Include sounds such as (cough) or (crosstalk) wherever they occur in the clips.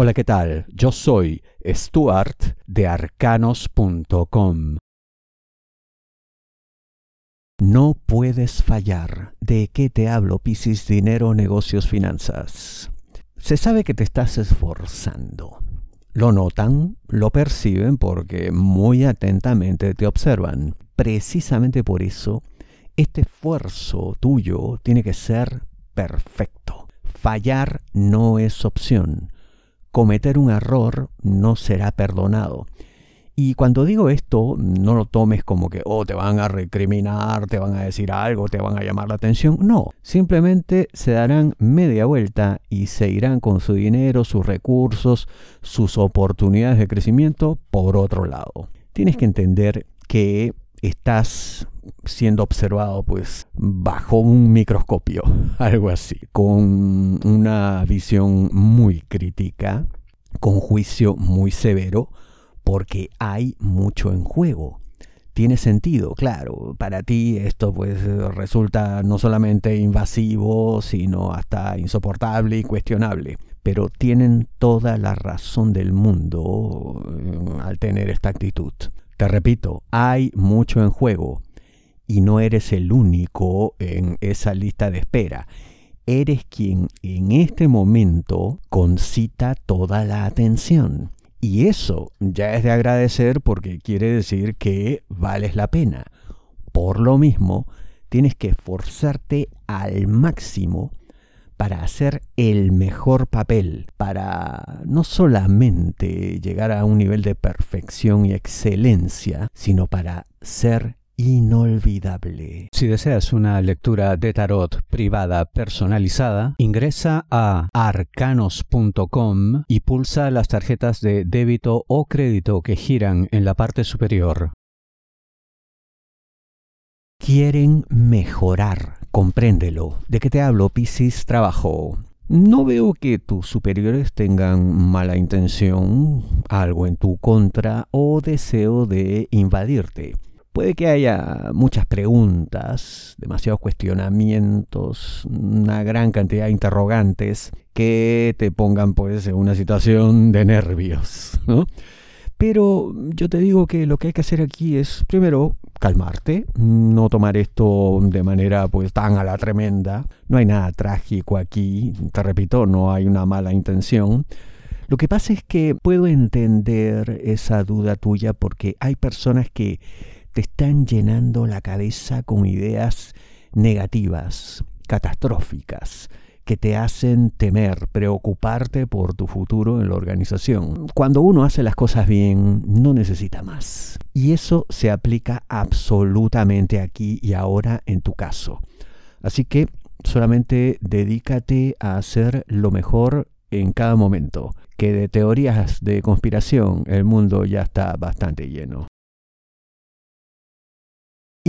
Hola, ¿qué tal? Yo soy Stuart de arcanos.com. No puedes fallar. ¿De qué te hablo, Piscis? Dinero, negocios, finanzas. Se sabe que te estás esforzando. Lo notan, lo perciben porque muy atentamente te observan. Precisamente por eso, este esfuerzo tuyo tiene que ser perfecto. Fallar no es opción cometer un error no será perdonado. Y cuando digo esto, no lo tomes como que, oh, te van a recriminar, te van a decir algo, te van a llamar la atención. No, simplemente se darán media vuelta y se irán con su dinero, sus recursos, sus oportunidades de crecimiento por otro lado. Tienes que entender que estás siendo observado pues bajo un microscopio, (laughs) algo así, con una visión muy crítica, con juicio muy severo, porque hay mucho en juego. Tiene sentido, claro, para ti esto pues resulta no solamente invasivo, sino hasta insoportable y cuestionable pero tienen toda la razón del mundo eh, al tener esta actitud. Te repito, hay mucho en juego y no eres el único en esa lista de espera. Eres quien en este momento concita toda la atención. Y eso ya es de agradecer porque quiere decir que vales la pena. Por lo mismo, tienes que esforzarte al máximo para hacer el mejor papel, para no solamente llegar a un nivel de perfección y excelencia, sino para ser inolvidable. Si deseas una lectura de tarot privada personalizada, ingresa a arcanos.com y pulsa las tarjetas de débito o crédito que giran en la parte superior. Quieren mejorar Compréndelo. ¿De qué te hablo, Piscis? Trabajo. No veo que tus superiores tengan mala intención, algo en tu contra o deseo de invadirte. Puede que haya muchas preguntas, demasiados cuestionamientos, una gran cantidad de interrogantes que te pongan pues en una situación de nervios, ¿no? Pero yo te digo que lo que hay que hacer aquí es primero calmarte, no tomar esto de manera pues tan a la tremenda. No hay nada trágico aquí, te repito, no hay una mala intención. Lo que pasa es que puedo entender esa duda tuya porque hay personas que te están llenando la cabeza con ideas negativas, catastróficas, que te hacen temer, preocuparte por tu futuro en la organización. Cuando uno hace las cosas bien, no necesita más. Y eso se aplica absolutamente aquí y ahora en tu caso. Así que solamente dedícate a hacer lo mejor en cada momento, que de teorías de conspiración el mundo ya está bastante lleno.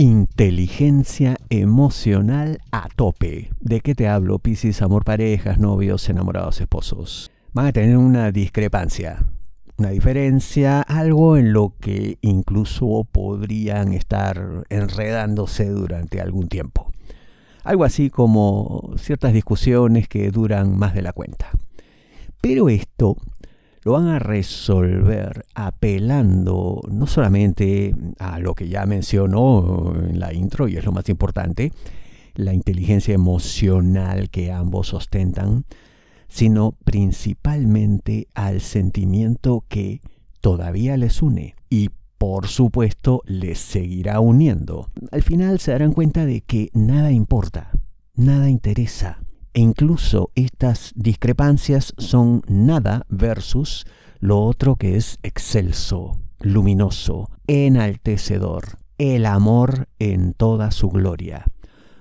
Inteligencia emocional a tope. ¿De qué te hablo, Piscis? Amor, parejas, novios, enamorados, esposos. Van a tener una discrepancia, una diferencia, algo en lo que incluso podrían estar enredándose durante algún tiempo. Algo así como ciertas discusiones que duran más de la cuenta. Pero esto lo van a resolver apelando no solamente a lo que ya mencionó en la intro, y es lo más importante, la inteligencia emocional que ambos ostentan, sino principalmente al sentimiento que todavía les une y por supuesto les seguirá uniendo. Al final se darán cuenta de que nada importa, nada interesa, e incluso estas discrepancias son nada versus lo otro que es excelso, luminoso, enaltecedor, el amor en toda su gloria.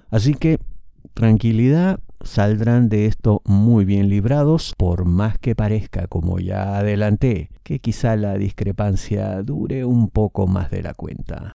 Así que tranquilidad, saldrán de esto muy bien librados, por más que parezca, como ya adelanté, que quizá la discrepancia dure un poco más de la cuenta.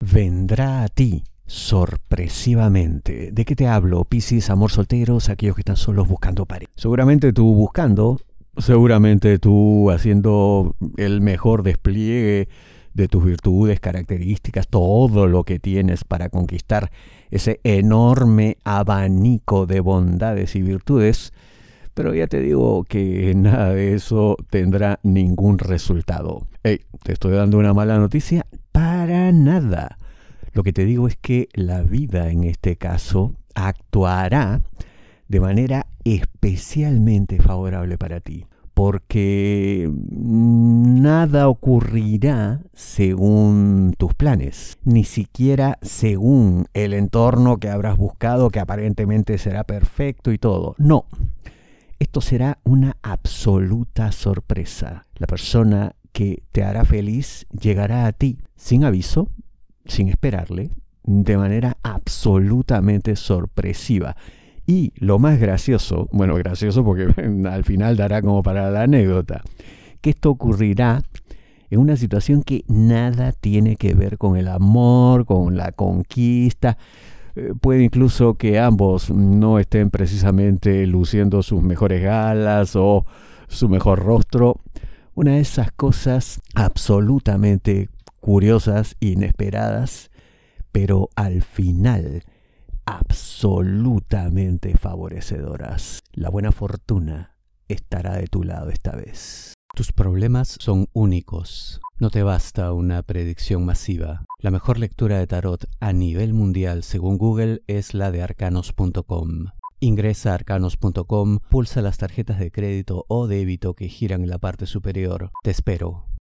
Vendrá a ti sorpresivamente. ¿De qué te hablo? Piscis, amor solteros, aquellos que están solos buscando pareja. Seguramente tú buscando, seguramente tú haciendo el mejor despliegue de tus virtudes, características, todo lo que tienes para conquistar ese enorme abanico de bondades y virtudes, Pero ya te digo que nada de eso tendrá ningún resultado. Hey, ¿te estoy dando una mala noticia? Para nada. Lo que te digo es que la vida en este caso actuará de manera especialmente favorable para ti porque nada ocurrirá según tus planes, ni siquiera según el entorno que habrás buscado, que aparentemente será perfecto y todo. No, esto será una absoluta sorpresa. La persona que te hará feliz llegará a ti sin aviso, sin esperarle, de manera absolutamente sorpresiva. Y lo más gracioso, bueno, gracioso porque (laughs) al final dará como para la anécdota, que esto ocurrirá en una situación que nada tiene que ver con el amor, con la conquista. Eh, puede incluso que ambos no estén precisamente luciendo sus mejores galas o su mejor rostro. Una de esas cosas absolutamente curiosas, inesperadas, pero al final absolutamente favorecedoras. La buena fortuna estará de tu lado esta vez. Tus problemas son únicos. No te basta una predicción masiva. La mejor lectura de tarot a nivel mundial según Google es la de arcanos.com. Ingresa a arcanos.com, pulsa las tarjetas de crédito o débito que giran en la parte superior. Te espero.